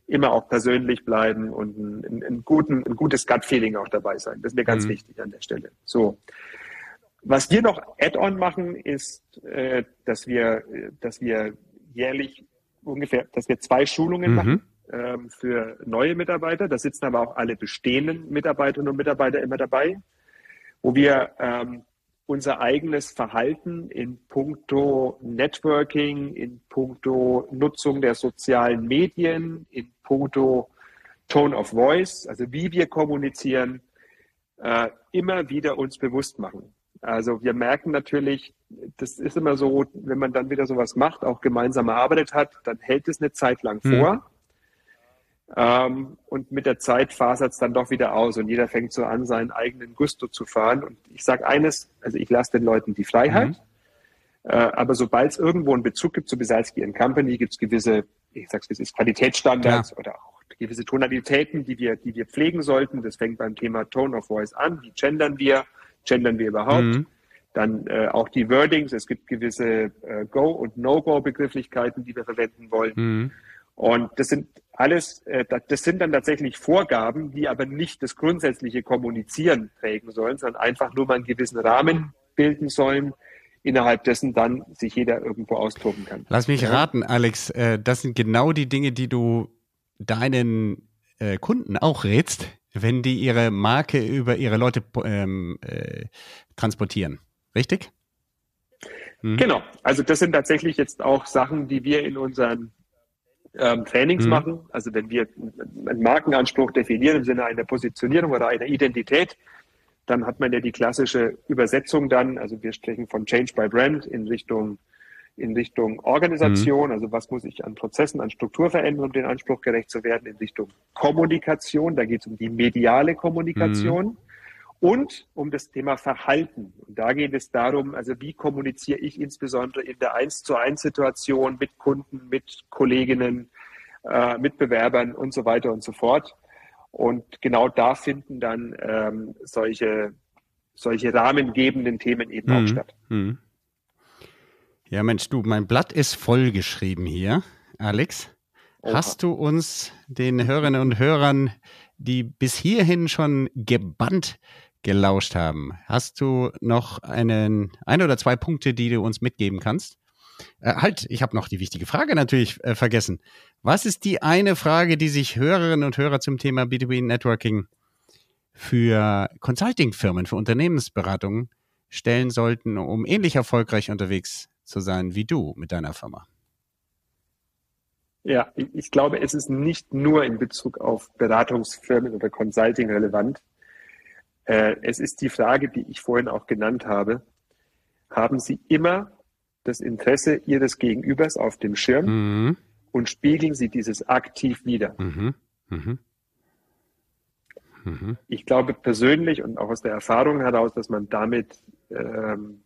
Immer auch persönlich bleiben und ein, ein, guten, ein gutes Gut-Feeling auch dabei sein. Das ist mir ganz mhm. wichtig an der Stelle. So. Was wir noch Add-on machen, ist, äh, dass wir, dass wir jährlich ungefähr, dass wir zwei Schulungen mhm. machen ähm, für neue Mitarbeiter. Da sitzen aber auch alle bestehenden Mitarbeiterinnen und Mitarbeiter immer dabei, wo wir ähm, unser eigenes Verhalten in puncto Networking, in puncto Nutzung der sozialen Medien, in puncto Tone of Voice, also wie wir kommunizieren, äh, immer wieder uns bewusst machen. Also wir merken natürlich, das ist immer so, wenn man dann wieder sowas macht, auch gemeinsam erarbeitet hat, dann hält es eine Zeit lang mhm. Ähm, und mit der Zeit fasert es dann doch wieder aus und jeder fängt so an, seinen eigenen Gusto zu fahren. Und ich sage eines, also ich lasse den Leuten die Freiheit, mhm. äh, aber sobald es irgendwo einen Bezug gibt zu Besalski Company, gibt es gewisse, ich sag's es ist Qualitätsstandards ja. oder auch gewisse Tonalitäten, die wir, die wir pflegen sollten. Das fängt beim Thema Tone of Voice an. Wie gendern wir? Gendern wir überhaupt? Mhm. Dann äh, auch die Wordings. Es gibt gewisse äh, Go- und No-Go-Begrifflichkeiten, die wir verwenden wollen. Mhm. Und das sind alles, äh, das sind dann tatsächlich Vorgaben, die aber nicht das grundsätzliche Kommunizieren prägen sollen, sondern einfach nur mal einen gewissen Rahmen bilden sollen, innerhalb dessen dann sich jeder irgendwo austoben kann. Lass mich raten, Alex, äh, das sind genau die Dinge, die du deinen äh, Kunden auch rätst, wenn die ihre Marke über ihre Leute ähm, äh, transportieren. Richtig? Hm. Genau. Also das sind tatsächlich jetzt auch Sachen, die wir in unseren ähm, Trainings mhm. machen. Also wenn wir einen Markenanspruch definieren im Sinne einer Positionierung oder einer Identität, dann hat man ja die klassische Übersetzung dann, also wir sprechen von Change by Brand in Richtung in Richtung Organisation, mhm. also was muss ich an Prozessen, an Struktur verändern, um den Anspruch gerecht zu werden, in Richtung Kommunikation, da geht es um die mediale Kommunikation. Mhm und um das Thema Verhalten. Und da geht es darum, also wie kommuniziere ich insbesondere in der Eins zu eins Situation mit Kunden, mit Kolleginnen, äh, Mitbewerbern und so weiter und so fort. Und genau da finden dann ähm, solche, solche rahmengebenden Themen eben mhm. auch statt. Mhm. Ja, Mensch, du, mein Blatt ist vollgeschrieben hier, Alex. Oha. Hast du uns, den Hörerinnen und Hörern, die bis hierhin schon gebannt gelauscht haben. Hast du noch einen, ein oder zwei Punkte, die du uns mitgeben kannst? Äh, halt, ich habe noch die wichtige Frage natürlich äh, vergessen. Was ist die eine Frage, die sich Hörerinnen und Hörer zum Thema B2B Networking für Consulting-Firmen, für Unternehmensberatungen stellen sollten, um ähnlich erfolgreich unterwegs zu sein wie du mit deiner Firma? Ja, ich, ich glaube, es ist nicht nur in Bezug auf Beratungsfirmen oder Consulting relevant. Äh, es ist die Frage, die ich vorhin auch genannt habe. Haben Sie immer das Interesse Ihres Gegenübers auf dem Schirm mhm. und spiegeln Sie dieses aktiv wieder? Mhm. Mhm. mhm. Ich glaube persönlich und auch aus der Erfahrung heraus, dass man damit ähm,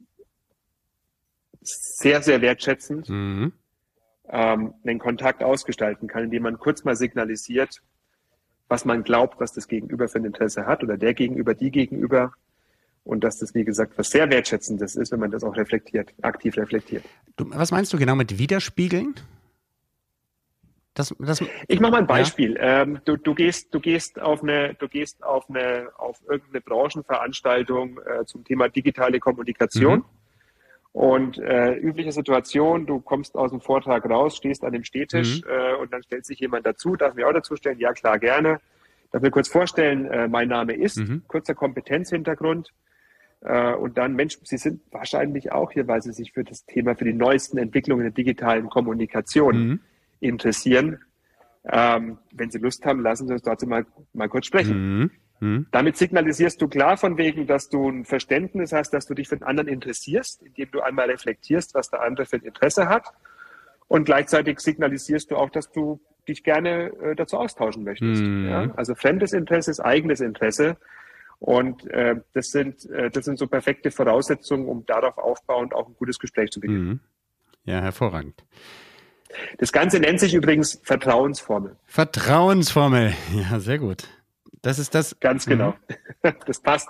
sehr, sehr wertschätzend mhm. ähm, den Kontakt ausgestalten kann, indem man kurz mal signalisiert, was man glaubt, was das Gegenüber für ein Interesse hat oder der Gegenüber, die Gegenüber. Und dass das, wie gesagt, was sehr Wertschätzendes ist, wenn man das auch reflektiert, aktiv reflektiert. Du, was meinst du genau mit Widerspiegeln? Das, das, ich mache mal ein Beispiel. Ja. Ähm, du, du, gehst, du gehst auf eine, du gehst auf eine, auf irgendeine Branchenveranstaltung äh, zum Thema digitale Kommunikation. Mhm. Und äh, übliche Situation, du kommst aus dem Vortrag raus, stehst an dem Stehtisch mhm. äh, und dann stellt sich jemand dazu, darf mir auch dazu stellen? Ja, klar, gerne. Darf mir kurz vorstellen, äh, mein Name ist, mhm. kurzer Kompetenzhintergrund. Äh, und dann, Mensch, Sie sind wahrscheinlich auch hier, weil Sie sich für das Thema, für die neuesten Entwicklungen der digitalen Kommunikation mhm. interessieren. Ähm, wenn Sie Lust haben, lassen Sie uns dazu mal, mal kurz sprechen. Mhm. Mhm. Damit signalisierst du klar von wegen, dass du ein Verständnis hast, dass du dich für den anderen interessierst, indem du einmal reflektierst, was der andere für ein Interesse hat. Und gleichzeitig signalisierst du auch, dass du dich gerne äh, dazu austauschen möchtest. Mhm. Ja? Also fremdes Interesse ist eigenes Interesse. Und äh, das, sind, äh, das sind so perfekte Voraussetzungen, um darauf aufbauend auch ein gutes Gespräch zu beginnen. Mhm. Ja, hervorragend. Das Ganze nennt sich übrigens Vertrauensformel. Vertrauensformel, ja, sehr gut. Das ist das. Ganz genau. Mhm. Das passt,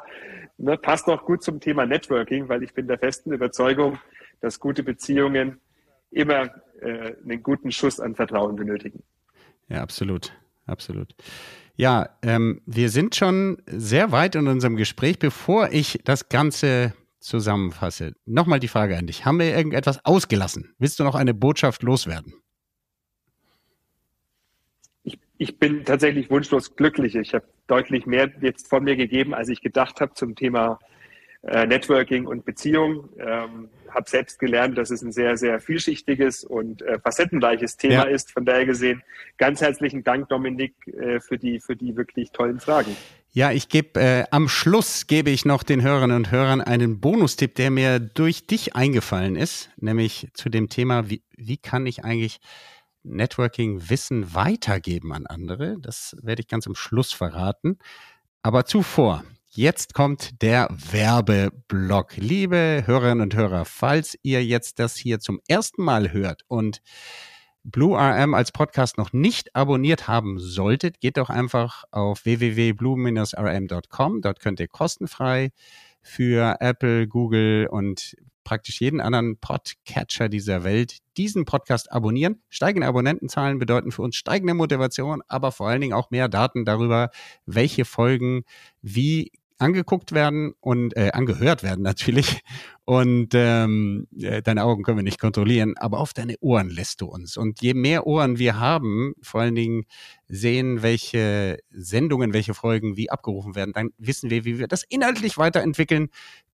ne, passt auch gut zum Thema Networking, weil ich bin der festen Überzeugung, dass gute Beziehungen immer äh, einen guten Schuss an Vertrauen benötigen. Ja, absolut. Absolut. Ja, ähm, wir sind schon sehr weit in unserem Gespräch. Bevor ich das Ganze zusammenfasse, nochmal die Frage an dich. Haben wir irgendetwas ausgelassen? Willst du noch eine Botschaft loswerden? Ich bin tatsächlich wunschlos glücklich. Ich habe deutlich mehr jetzt von mir gegeben, als ich gedacht habe zum Thema äh, Networking und Beziehung. Ähm, habe selbst gelernt, dass es ein sehr, sehr vielschichtiges und äh, facettenreiches Thema ja. ist. Von daher gesehen, ganz herzlichen Dank, Dominik, äh, für, die, für die wirklich tollen Fragen. Ja, ich gebe äh, am Schluss gebe ich noch den Hörerinnen und Hörern einen Bonustipp, der mir durch dich eingefallen ist, nämlich zu dem Thema, wie, wie kann ich eigentlich Networking-Wissen weitergeben an andere. Das werde ich ganz am Schluss verraten. Aber zuvor, jetzt kommt der Werbeblock. Liebe Hörerinnen und Hörer, falls ihr jetzt das hier zum ersten Mal hört und Blue RM als Podcast noch nicht abonniert haben solltet, geht doch einfach auf www.blue-rm.com. Dort könnt ihr kostenfrei für Apple, Google und praktisch jeden anderen Podcatcher dieser Welt diesen Podcast abonnieren. Steigende Abonnentenzahlen bedeuten für uns steigende Motivation, aber vor allen Dingen auch mehr Daten darüber, welche Folgen wie angeguckt werden und äh, angehört werden natürlich. Und ähm, äh, deine Augen können wir nicht kontrollieren, aber auf deine Ohren lässt du uns. Und je mehr Ohren wir haben, vor allen Dingen sehen, welche Sendungen, welche Folgen wie abgerufen werden, dann wissen wir, wie wir das inhaltlich weiterentwickeln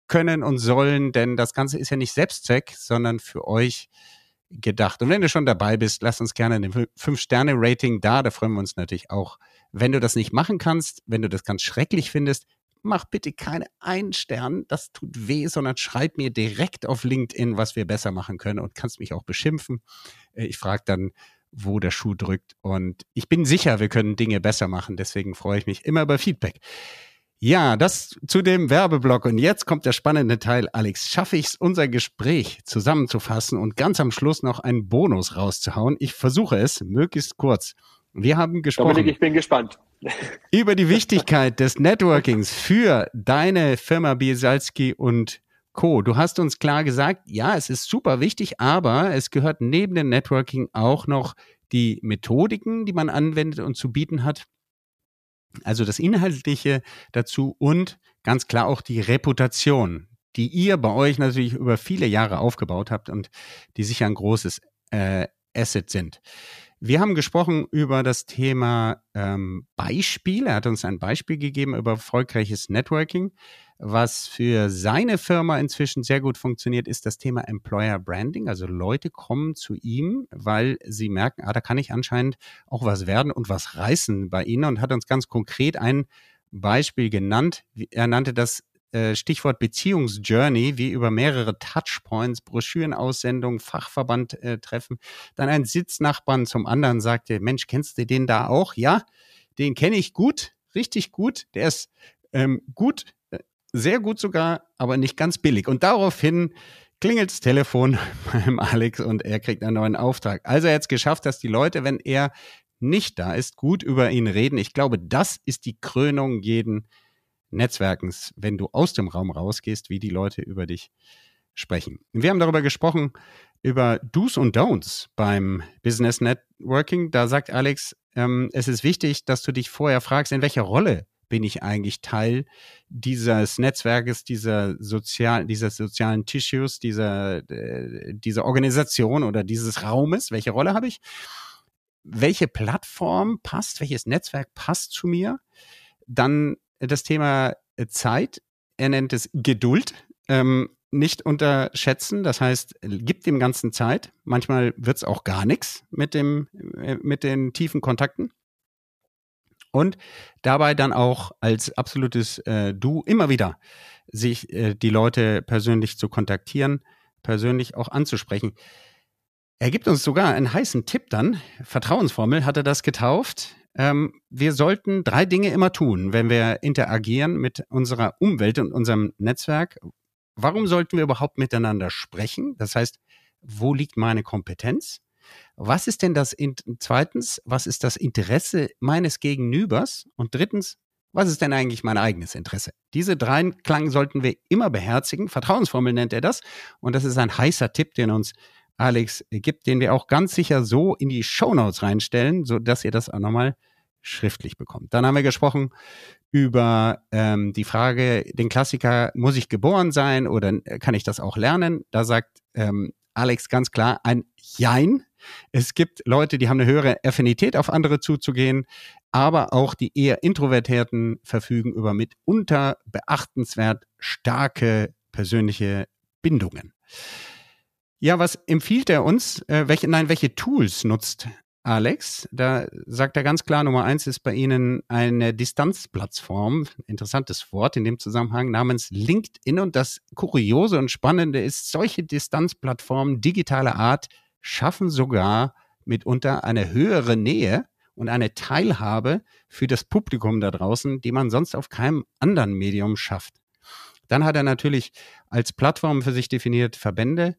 können und sollen, denn das Ganze ist ja nicht Selbstzweck, sondern für euch gedacht. Und wenn du schon dabei bist, lass uns gerne ein 5-Sterne-Rating da. Da freuen wir uns natürlich auch. Wenn du das nicht machen kannst, wenn du das ganz schrecklich findest, mach bitte keine einen Stern, das tut weh, sondern schreib mir direkt auf LinkedIn, was wir besser machen können und kannst mich auch beschimpfen. Äh, ich frage dann, wo der Schuh drückt. Und ich bin sicher, wir können Dinge besser machen. Deswegen freue ich mich immer über Feedback. Ja, das zu dem Werbeblock. Und jetzt kommt der spannende Teil. Alex, schaffe ich es, unser Gespräch zusammenzufassen und ganz am Schluss noch einen Bonus rauszuhauen? Ich versuche es, möglichst kurz. Wir haben gesprochen. Dominik, ich bin gespannt. über die Wichtigkeit des Networkings für deine Firma Biesalski und Co. Du hast uns klar gesagt, ja, es ist super wichtig, aber es gehört neben dem Networking auch noch die Methodiken, die man anwendet und zu bieten hat. Also das Inhaltliche dazu und ganz klar auch die Reputation, die ihr bei euch natürlich über viele Jahre aufgebaut habt und die sicher ein großes äh, Asset sind. Wir haben gesprochen über das Thema ähm, Beispiel. Er hat uns ein Beispiel gegeben über erfolgreiches Networking. Was für seine Firma inzwischen sehr gut funktioniert, ist das Thema Employer Branding. Also Leute kommen zu ihm, weil sie merken, ah, da kann ich anscheinend auch was werden und was reißen bei ihnen und hat uns ganz konkret ein Beispiel genannt. Er nannte das Stichwort Beziehungsjourney, wie über mehrere Touchpoints, Broschürenaussendungen, Fachverband äh, treffen, dann ein Sitznachbarn zum anderen sagte, Mensch, kennst du den da auch? Ja, den kenne ich gut, richtig gut. Der ist ähm, gut, äh, sehr gut sogar, aber nicht ganz billig. Und daraufhin klingelt das Telefon beim Alex und er kriegt einen neuen Auftrag. Also er hat es geschafft, dass die Leute, wenn er nicht da ist, gut über ihn reden. Ich glaube, das ist die Krönung jeden Netzwerkens, wenn du aus dem Raum rausgehst, wie die Leute über dich sprechen. Wir haben darüber gesprochen, über Do's und Don'ts beim Business Networking. Da sagt Alex, ähm, es ist wichtig, dass du dich vorher fragst, in welcher Rolle bin ich eigentlich Teil dieses Netzwerkes, dieser sozial, dieser sozialen Tissues, dieser, äh, dieser Organisation oder dieses Raumes? Welche Rolle habe ich? Welche Plattform passt? Welches Netzwerk passt zu mir? Dann das Thema äh, Zeit. Er nennt es Geduld. Ähm, nicht unterschätzen. Das heißt, gibt dem Ganzen Zeit. Manchmal wird es auch gar nichts mit, äh, mit den tiefen Kontakten. Und dabei dann auch als absolutes äh, Du immer wieder sich äh, die Leute persönlich zu kontaktieren, persönlich auch anzusprechen. Er gibt uns sogar einen heißen Tipp dann. Vertrauensformel hat er das getauft. Ähm, wir sollten drei Dinge immer tun, wenn wir interagieren mit unserer Umwelt und unserem Netzwerk. Warum sollten wir überhaupt miteinander sprechen? Das heißt, wo liegt meine Kompetenz? Was ist denn das in, zweitens, was ist das Interesse meines Gegenübers? Und drittens, was ist denn eigentlich mein eigenes Interesse? Diese drei Klang sollten wir immer beherzigen. Vertrauensformel nennt er das. Und das ist ein heißer Tipp, den uns Alex gibt, den wir auch ganz sicher so in die Show Notes reinstellen, so dass ihr das auch nochmal schriftlich bekommt. Dann haben wir gesprochen über ähm, die Frage, den Klassiker, muss ich geboren sein oder kann ich das auch lernen? Da sagt ähm, Alex ganz klar ein Jein. Es gibt Leute, die haben eine höhere Affinität auf andere zuzugehen, aber auch die eher Introvertierten verfügen über mitunter beachtenswert starke persönliche Bindungen. Ja, was empfiehlt er uns? Äh, welche, nein, welche Tools nutzt Alex? Da sagt er ganz klar, Nummer eins ist bei Ihnen eine Distanzplattform, interessantes Wort in dem Zusammenhang, namens LinkedIn. Und das Kuriose und Spannende ist, solche Distanzplattformen digitaler Art schaffen sogar mitunter eine höhere Nähe und eine Teilhabe für das Publikum da draußen, die man sonst auf keinem anderen Medium schafft. Dann hat er natürlich als Plattform für sich definiert Verbände,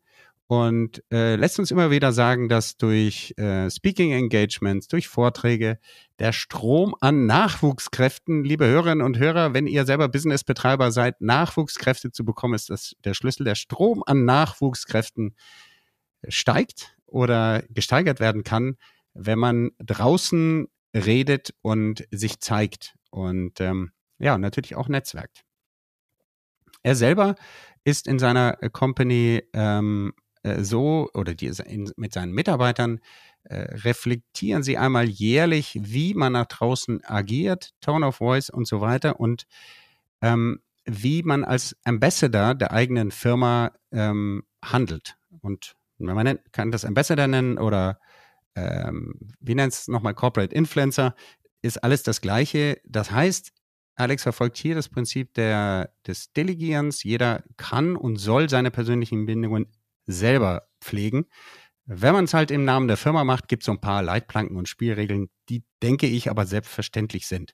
und äh, lässt uns immer wieder sagen, dass durch äh, Speaking Engagements, durch Vorträge der Strom an Nachwuchskräften, liebe Hörerinnen und Hörer, wenn ihr selber Businessbetreiber seid, Nachwuchskräfte zu bekommen, ist das der Schlüssel. Der Strom an Nachwuchskräften steigt oder gesteigert werden kann, wenn man draußen redet und sich zeigt und ähm, ja, natürlich auch netzwerkt. Er selber ist in seiner Company ähm, äh, so oder die, in, mit seinen Mitarbeitern äh, reflektieren sie einmal jährlich, wie man nach draußen agiert, Tone of Voice und so weiter und ähm, wie man als Ambassador der eigenen Firma ähm, handelt. Und man nennt, kann das Ambassador nennen oder ähm, wie nennt es nochmal Corporate Influencer, ist alles das Gleiche. Das heißt, Alex verfolgt hier das Prinzip der, des Delegierens. Jeder kann und soll seine persönlichen Bindungen selber pflegen. Wenn man es halt im Namen der Firma macht, gibt es so ein paar Leitplanken und Spielregeln, die, denke ich, aber selbstverständlich sind.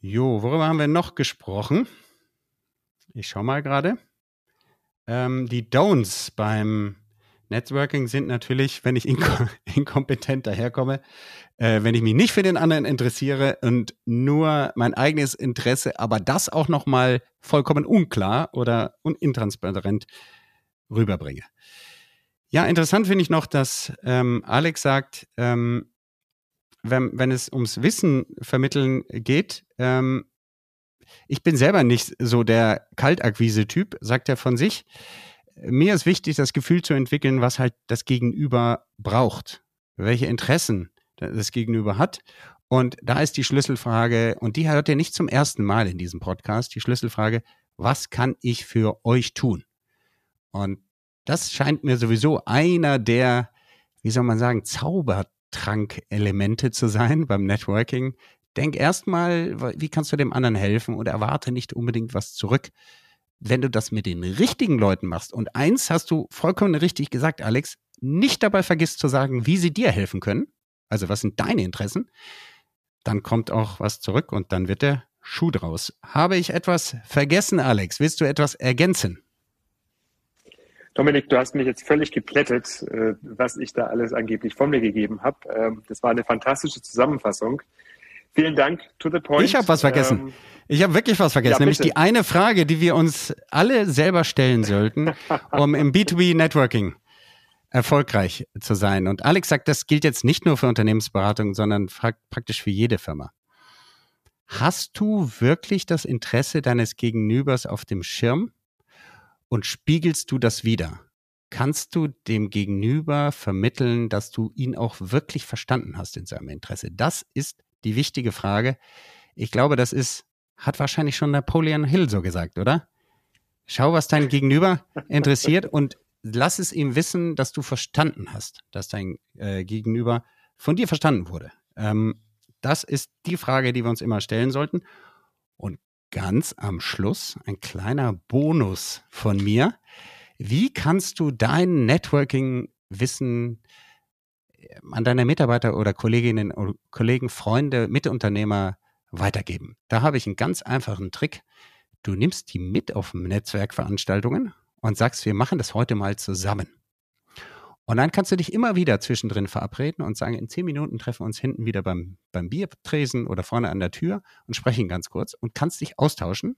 Jo, worüber haben wir noch gesprochen? Ich schaue mal gerade. Ähm, die Don'ts beim Networking sind natürlich, wenn ich inkom inkompetent daherkomme, äh, wenn ich mich nicht für den anderen interessiere und nur mein eigenes Interesse, aber das auch nochmal vollkommen unklar oder intransparent rüberbringe. Ja, interessant finde ich noch, dass ähm, Alex sagt, ähm, wenn, wenn es ums Wissen vermitteln geht, ähm, ich bin selber nicht so der Kaltakquise-Typ, sagt er von sich. Mir ist wichtig, das Gefühl zu entwickeln, was halt das Gegenüber braucht. welche Interessen das Gegenüber hat. Und da ist die Schlüsselfrage, und die hört ihr nicht zum ersten Mal in diesem Podcast, die Schlüsselfrage, was kann ich für euch tun? Und das scheint mir sowieso einer der, wie soll man sagen, Zaubertrankelemente zu sein beim Networking. Denk erstmal, wie kannst du dem anderen helfen und erwarte nicht unbedingt was zurück. Wenn du das mit den richtigen Leuten machst, und eins hast du vollkommen richtig gesagt, Alex, nicht dabei vergisst zu sagen, wie sie dir helfen können, also was sind deine Interessen, dann kommt auch was zurück und dann wird der Schuh draus. Habe ich etwas vergessen, Alex? Willst du etwas ergänzen? Dominik, du hast mich jetzt völlig geplättet, äh, was ich da alles angeblich von mir gegeben habe. Ähm, das war eine fantastische Zusammenfassung. Vielen Dank, to the point. Ich habe was vergessen. Ähm, ich habe wirklich was vergessen, ja, nämlich die eine Frage, die wir uns alle selber stellen sollten, um im B2B Networking erfolgreich zu sein. Und Alex sagt, das gilt jetzt nicht nur für Unternehmensberatung, sondern praktisch für jede Firma. Hast du wirklich das Interesse deines Gegenübers auf dem Schirm und spiegelst du das wieder? Kannst du dem Gegenüber vermitteln, dass du ihn auch wirklich verstanden hast in seinem Interesse? Das ist die wichtige Frage. Ich glaube, das ist, hat wahrscheinlich schon Napoleon Hill so gesagt, oder? Schau, was dein Gegenüber interessiert und lass es ihm wissen, dass du verstanden hast, dass dein äh, Gegenüber von dir verstanden wurde. Ähm, das ist die Frage, die wir uns immer stellen sollten. Ganz am Schluss ein kleiner Bonus von mir. Wie kannst du dein Networking-Wissen äh, an deine Mitarbeiter oder Kolleginnen und Kollegen, Freunde, Mitunternehmer weitergeben? Da habe ich einen ganz einfachen Trick. Du nimmst die mit auf Netzwerkveranstaltungen und sagst, wir machen das heute mal zusammen. Und dann kannst du dich immer wieder zwischendrin verabreden und sagen, in zehn Minuten treffen wir uns hinten wieder beim, beim Biertresen oder vorne an der Tür und sprechen ganz kurz und kannst dich austauschen.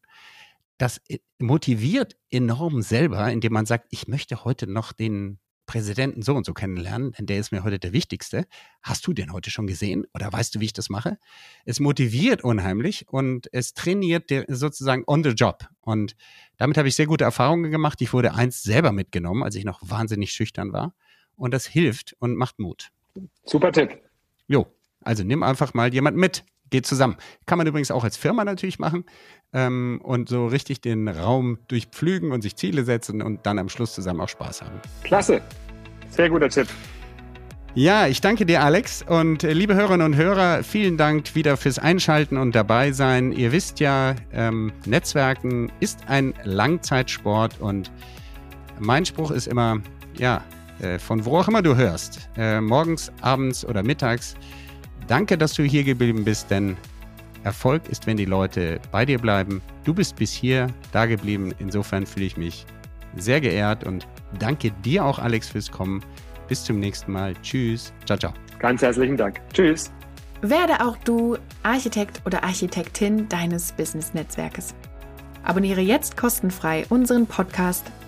Das motiviert enorm selber, indem man sagt, ich möchte heute noch den Präsidenten so und so kennenlernen, denn der ist mir heute der wichtigste. Hast du den heute schon gesehen oder weißt du, wie ich das mache? Es motiviert unheimlich und es trainiert sozusagen on the job. Und damit habe ich sehr gute Erfahrungen gemacht. Ich wurde eins selber mitgenommen, als ich noch wahnsinnig schüchtern war. Und das hilft und macht Mut. Super Tipp. Jo, also nimm einfach mal jemand mit. Geht zusammen. Kann man übrigens auch als Firma natürlich machen ähm, und so richtig den Raum durchpflügen und sich Ziele setzen und dann am Schluss zusammen auch Spaß haben. Klasse. Sehr guter Tipp. Ja, ich danke dir, Alex. Und äh, liebe Hörerinnen und Hörer, vielen Dank wieder fürs Einschalten und dabei sein. Ihr wisst ja, ähm, Netzwerken ist ein Langzeitsport und mein Spruch ist immer, ja, von wo auch immer du hörst, äh, morgens, abends oder mittags, danke, dass du hier geblieben bist, denn Erfolg ist, wenn die Leute bei dir bleiben. Du bist bis hier da geblieben. Insofern fühle ich mich sehr geehrt und danke dir auch, Alex, fürs Kommen. Bis zum nächsten Mal. Tschüss. Ciao, ciao. Ganz herzlichen Dank. Tschüss. Werde auch du Architekt oder Architektin deines Business-Netzwerkes. Abonniere jetzt kostenfrei unseren Podcast